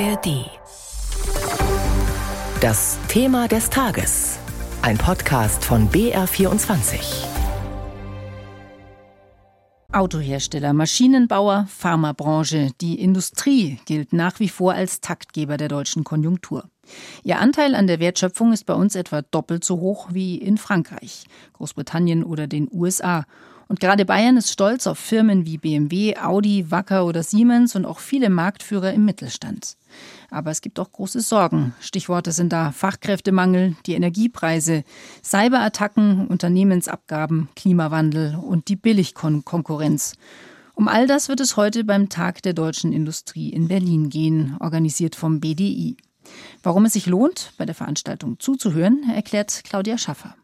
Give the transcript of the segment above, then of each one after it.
ARD. Das Thema des Tages. Ein Podcast von BR24. Autohersteller, Maschinenbauer, Pharmabranche, die Industrie gilt nach wie vor als Taktgeber der deutschen Konjunktur. Ihr Anteil an der Wertschöpfung ist bei uns etwa doppelt so hoch wie in Frankreich, Großbritannien oder den USA. Und gerade Bayern ist stolz auf Firmen wie BMW, Audi, Wacker oder Siemens und auch viele Marktführer im Mittelstand. Aber es gibt auch große Sorgen. Stichworte sind da Fachkräftemangel, die Energiepreise, Cyberattacken, Unternehmensabgaben, Klimawandel und die Billigkonkurrenz. Um all das wird es heute beim Tag der deutschen Industrie in Berlin gehen, organisiert vom BDI. Warum es sich lohnt, bei der Veranstaltung zuzuhören, erklärt Claudia Schaffer.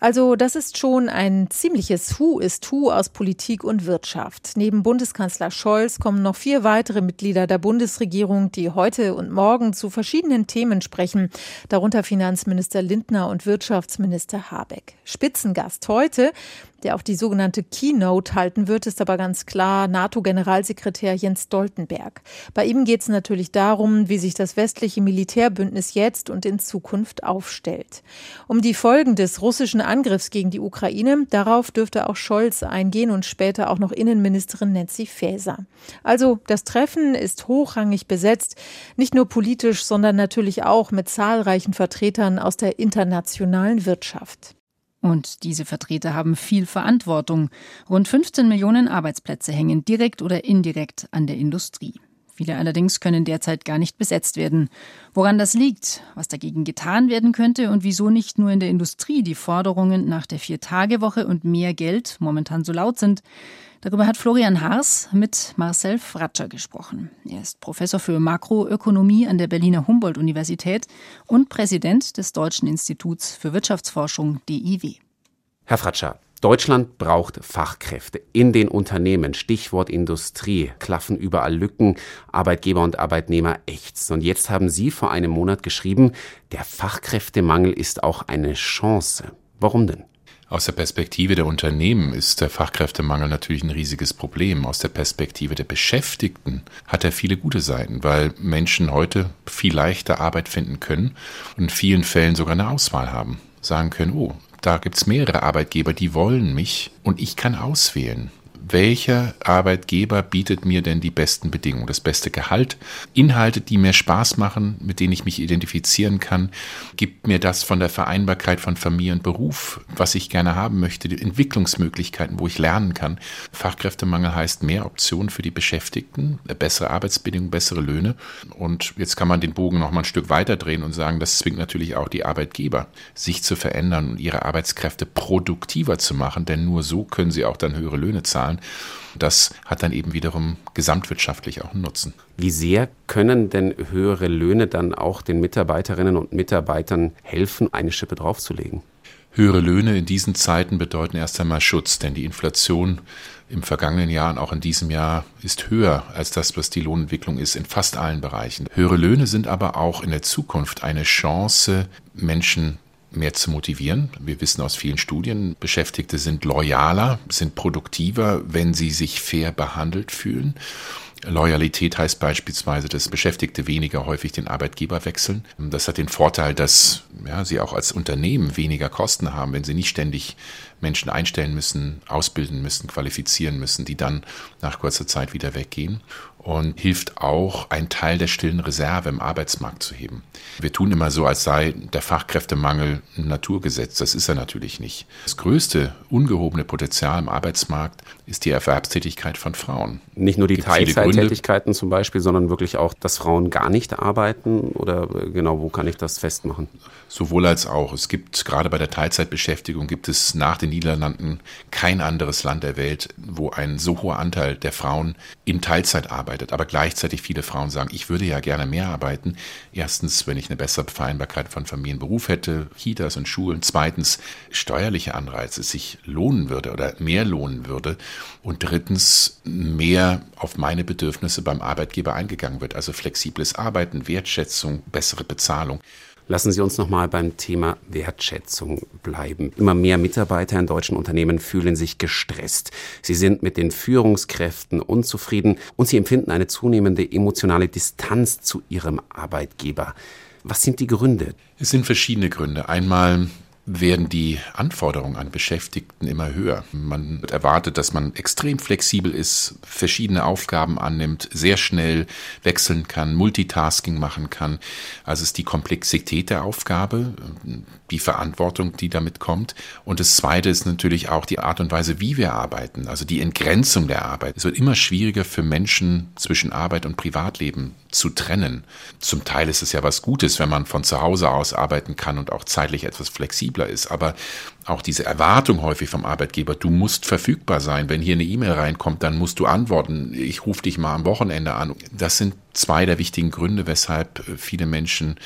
Also das ist schon ein ziemliches Hu ist Hu aus Politik und Wirtschaft. Neben Bundeskanzler Scholz kommen noch vier weitere Mitglieder der Bundesregierung, die heute und morgen zu verschiedenen Themen sprechen, darunter Finanzminister Lindner und Wirtschaftsminister Habeck. Spitzengast heute der auch die sogenannte Keynote halten wird, ist aber ganz klar NATO-Generalsekretär Jens Stoltenberg. Bei ihm geht es natürlich darum, wie sich das westliche Militärbündnis jetzt und in Zukunft aufstellt. Um die Folgen des russischen Angriffs gegen die Ukraine, darauf dürfte auch Scholz eingehen und später auch noch Innenministerin Nancy Faeser. Also das Treffen ist hochrangig besetzt, nicht nur politisch, sondern natürlich auch mit zahlreichen Vertretern aus der internationalen Wirtschaft. Und diese Vertreter haben viel Verantwortung. Rund 15 Millionen Arbeitsplätze hängen direkt oder indirekt an der Industrie. Viele allerdings können derzeit gar nicht besetzt werden. Woran das liegt, was dagegen getan werden könnte und wieso nicht nur in der Industrie die Forderungen nach der Vier-Tage-Woche und mehr Geld momentan so laut sind, Darüber hat Florian Haas mit Marcel Fratscher gesprochen. Er ist Professor für Makroökonomie an der Berliner Humboldt-Universität und Präsident des Deutschen Instituts für Wirtschaftsforschung DIW. Herr Fratscher, Deutschland braucht Fachkräfte in den Unternehmen. Stichwort Industrie. Klaffen überall Lücken. Arbeitgeber und Arbeitnehmer ächzen. Und jetzt haben Sie vor einem Monat geschrieben, der Fachkräftemangel ist auch eine Chance. Warum denn? Aus der Perspektive der Unternehmen ist der Fachkräftemangel natürlich ein riesiges Problem. Aus der Perspektive der Beschäftigten hat er viele gute Seiten, weil Menschen heute viel leichter Arbeit finden können und in vielen Fällen sogar eine Auswahl haben. Sagen können, oh, da gibt's mehrere Arbeitgeber, die wollen mich und ich kann auswählen welcher Arbeitgeber bietet mir denn die besten Bedingungen, das beste Gehalt, Inhalte, die mir Spaß machen, mit denen ich mich identifizieren kann, gibt mir das von der Vereinbarkeit von Familie und Beruf, was ich gerne haben möchte, die Entwicklungsmöglichkeiten, wo ich lernen kann. Fachkräftemangel heißt mehr Optionen für die Beschäftigten, bessere Arbeitsbedingungen, bessere Löhne. Und jetzt kann man den Bogen noch mal ein Stück weiter drehen und sagen, das zwingt natürlich auch die Arbeitgeber, sich zu verändern und ihre Arbeitskräfte produktiver zu machen, denn nur so können sie auch dann höhere Löhne zahlen. Das hat dann eben wiederum gesamtwirtschaftlich auch einen Nutzen. Wie sehr können denn höhere Löhne dann auch den Mitarbeiterinnen und Mitarbeitern helfen, eine Schippe draufzulegen? Höhere Löhne in diesen Zeiten bedeuten erst einmal Schutz, denn die Inflation im vergangenen Jahr und auch in diesem Jahr ist höher als das, was die Lohnentwicklung ist in fast allen Bereichen. Höhere Löhne sind aber auch in der Zukunft eine Chance, Menschen mehr zu motivieren. Wir wissen aus vielen Studien, Beschäftigte sind loyaler, sind produktiver, wenn sie sich fair behandelt fühlen. Loyalität heißt beispielsweise, dass Beschäftigte weniger häufig den Arbeitgeber wechseln. Das hat den Vorteil, dass ja, sie auch als Unternehmen weniger Kosten haben, wenn sie nicht ständig Menschen einstellen müssen, ausbilden müssen, qualifizieren müssen, die dann nach kurzer Zeit wieder weggehen und hilft auch, einen Teil der stillen Reserve im Arbeitsmarkt zu heben. Wir tun immer so, als sei der Fachkräftemangel ein Naturgesetz. Das ist er natürlich nicht. Das größte ungehobene Potenzial im Arbeitsmarkt ist die Erwerbstätigkeit von Frauen. Nicht nur die Teilzeittätigkeiten zum Beispiel, sondern wirklich auch, dass Frauen gar nicht arbeiten oder genau, wo kann ich das festmachen? Sowohl als auch. Es gibt gerade bei der Teilzeitbeschäftigung gibt es nach den Niederlanden kein anderes Land der Welt, wo ein so hoher Anteil der Frauen in Teilzeit arbeitet. Aber gleichzeitig viele Frauen sagen, ich würde ja gerne mehr arbeiten. Erstens, wenn ich eine bessere Vereinbarkeit von Familie und Beruf hätte, Kitas und Schulen. Zweitens, steuerliche Anreize, es sich lohnen würde oder mehr lohnen würde. Und drittens, mehr auf meine Bedürfnisse beim Arbeitgeber eingegangen wird. Also flexibles Arbeiten, Wertschätzung, bessere Bezahlung. Lassen Sie uns noch mal beim Thema Wertschätzung bleiben. Immer mehr Mitarbeiter in deutschen Unternehmen fühlen sich gestresst. Sie sind mit den Führungskräften unzufrieden und sie empfinden eine zunehmende emotionale Distanz zu ihrem Arbeitgeber. Was sind die Gründe? Es sind verschiedene Gründe. Einmal werden die Anforderungen an Beschäftigten immer höher. Man erwartet, dass man extrem flexibel ist, verschiedene Aufgaben annimmt, sehr schnell wechseln kann, Multitasking machen kann. Also ist die Komplexität der Aufgabe, die Verantwortung, die damit kommt. Und das Zweite ist natürlich auch die Art und Weise, wie wir arbeiten, also die Entgrenzung der Arbeit. Es wird immer schwieriger für Menschen zwischen Arbeit und Privatleben zu trennen. Zum Teil ist es ja was Gutes, wenn man von zu Hause aus arbeiten kann und auch zeitlich etwas flexibler ist. Aber auch diese Erwartung häufig vom Arbeitgeber, du musst verfügbar sein. Wenn hier eine E-Mail reinkommt, dann musst du antworten. Ich rufe dich mal am Wochenende an. Das sind zwei der wichtigen Gründe, weshalb viele Menschen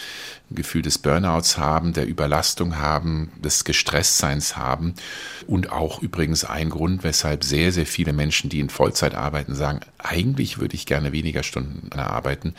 ein Gefühl des Burnouts haben, der Überlastung haben, des Gestresstseins haben und auch übrigens ein Grund, weshalb sehr, sehr viele Menschen, die in Vollzeit arbeiten, sagen, eigentlich würde ich gerne weniger Stunden arbeiten.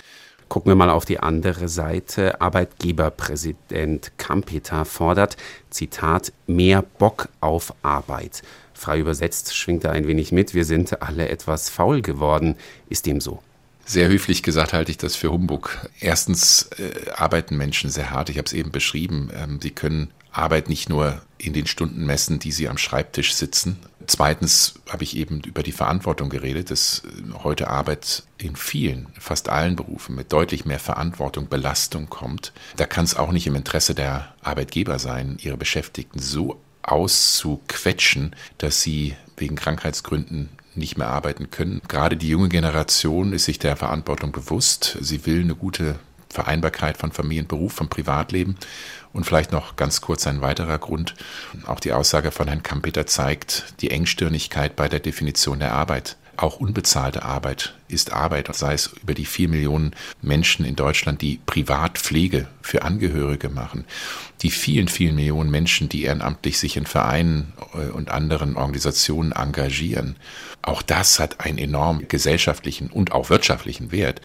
Gucken wir mal auf die andere Seite. Arbeitgeberpräsident Kampeter fordert, Zitat, mehr Bock auf Arbeit. Frei übersetzt schwingt er ein wenig mit, wir sind alle etwas faul geworden. Ist dem so? Sehr höflich gesagt halte ich das für Humbug. Erstens äh, arbeiten Menschen sehr hart. Ich habe es eben beschrieben. Ähm, sie können Arbeit nicht nur in den Stunden messen, die sie am Schreibtisch sitzen. Zweitens habe ich eben über die Verantwortung geredet, dass heute Arbeit in vielen, fast allen Berufen mit deutlich mehr Verantwortung, Belastung kommt. Da kann es auch nicht im Interesse der Arbeitgeber sein, ihre Beschäftigten so auszuquetschen, dass sie wegen Krankheitsgründen nicht mehr arbeiten können. Gerade die junge Generation ist sich der Verantwortung bewusst. Sie will eine gute Vereinbarkeit von Familie und Beruf, vom Privatleben. Und vielleicht noch ganz kurz ein weiterer Grund. Auch die Aussage von Herrn Kampeter zeigt die Engstirnigkeit bei der Definition der Arbeit. Auch unbezahlte Arbeit ist Arbeit, sei es über die vier Millionen Menschen in Deutschland, die Privatpflege für Angehörige machen, die vielen, vielen Millionen Menschen, die ehrenamtlich sich in Vereinen äh, und anderen Organisationen engagieren. Auch das hat einen enormen gesellschaftlichen und auch wirtschaftlichen Wert.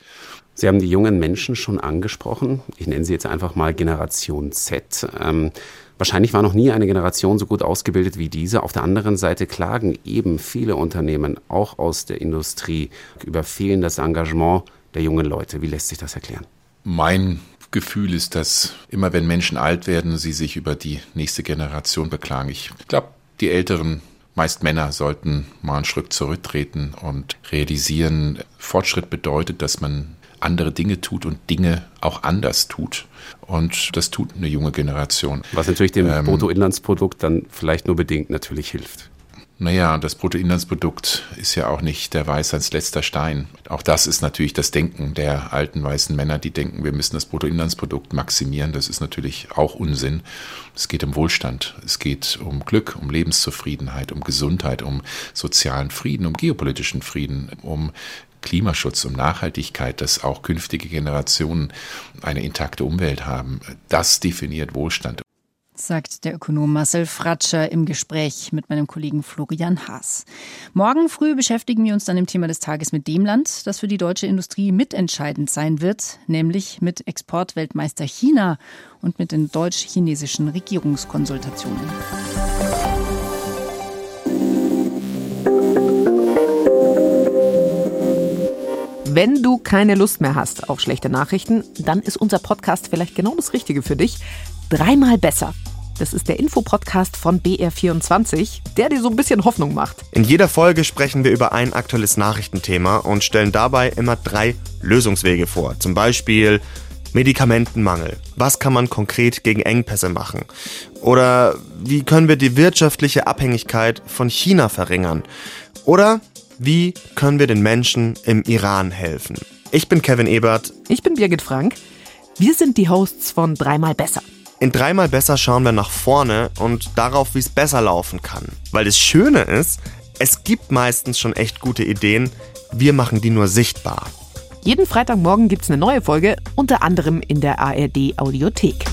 Sie haben die jungen Menschen schon angesprochen. Ich nenne sie jetzt einfach mal Generation Z. Ähm, wahrscheinlich war noch nie eine Generation so gut ausgebildet wie diese. Auf der anderen Seite klagen eben viele Unternehmen, auch aus der Industrie, über fehlendes Engagement der jungen Leute. Wie lässt sich das erklären? Mein Gefühl ist, dass immer wenn Menschen alt werden, sie sich über die nächste Generation beklagen. Ich glaube, die Älteren meist Männer sollten mal einen Schritt zurücktreten und realisieren, Fortschritt bedeutet, dass man andere Dinge tut und Dinge auch anders tut. Und das tut eine junge Generation. Was natürlich dem ähm, Bruttoinlandsprodukt dann vielleicht nur bedingt natürlich hilft. Naja, das Bruttoinlandsprodukt ist ja auch nicht der Weisheits letzter Stein. Auch das ist natürlich das Denken der alten weißen Männer, die denken, wir müssen das Bruttoinlandsprodukt maximieren. Das ist natürlich auch Unsinn. Es geht um Wohlstand, es geht um Glück, um Lebenszufriedenheit, um Gesundheit, um sozialen Frieden, um geopolitischen Frieden, um Klimaschutz, um Nachhaltigkeit, dass auch künftige Generationen eine intakte Umwelt haben. Das definiert Wohlstand. Sagt der Ökonom Marcel Fratscher im Gespräch mit meinem Kollegen Florian Haas. Morgen früh beschäftigen wir uns dann im Thema des Tages mit dem Land, das für die deutsche Industrie mitentscheidend sein wird, nämlich mit Exportweltmeister China und mit den deutsch-chinesischen Regierungskonsultationen. Wenn du keine Lust mehr hast auf schlechte Nachrichten, dann ist unser Podcast vielleicht genau das Richtige für dich. Dreimal besser. Das ist der Infopodcast von BR24, der dir so ein bisschen Hoffnung macht. In jeder Folge sprechen wir über ein aktuelles Nachrichtenthema und stellen dabei immer drei Lösungswege vor. Zum Beispiel Medikamentenmangel. Was kann man konkret gegen Engpässe machen? Oder wie können wir die wirtschaftliche Abhängigkeit von China verringern? Oder wie können wir den Menschen im Iran helfen? Ich bin Kevin Ebert. Ich bin Birgit Frank. Wir sind die Hosts von Dreimal Besser. In Dreimal Besser schauen wir nach vorne und darauf, wie es besser laufen kann. Weil das Schöne ist, es gibt meistens schon echt gute Ideen, wir machen die nur sichtbar. Jeden Freitagmorgen gibt es eine neue Folge, unter anderem in der ARD Audiothek.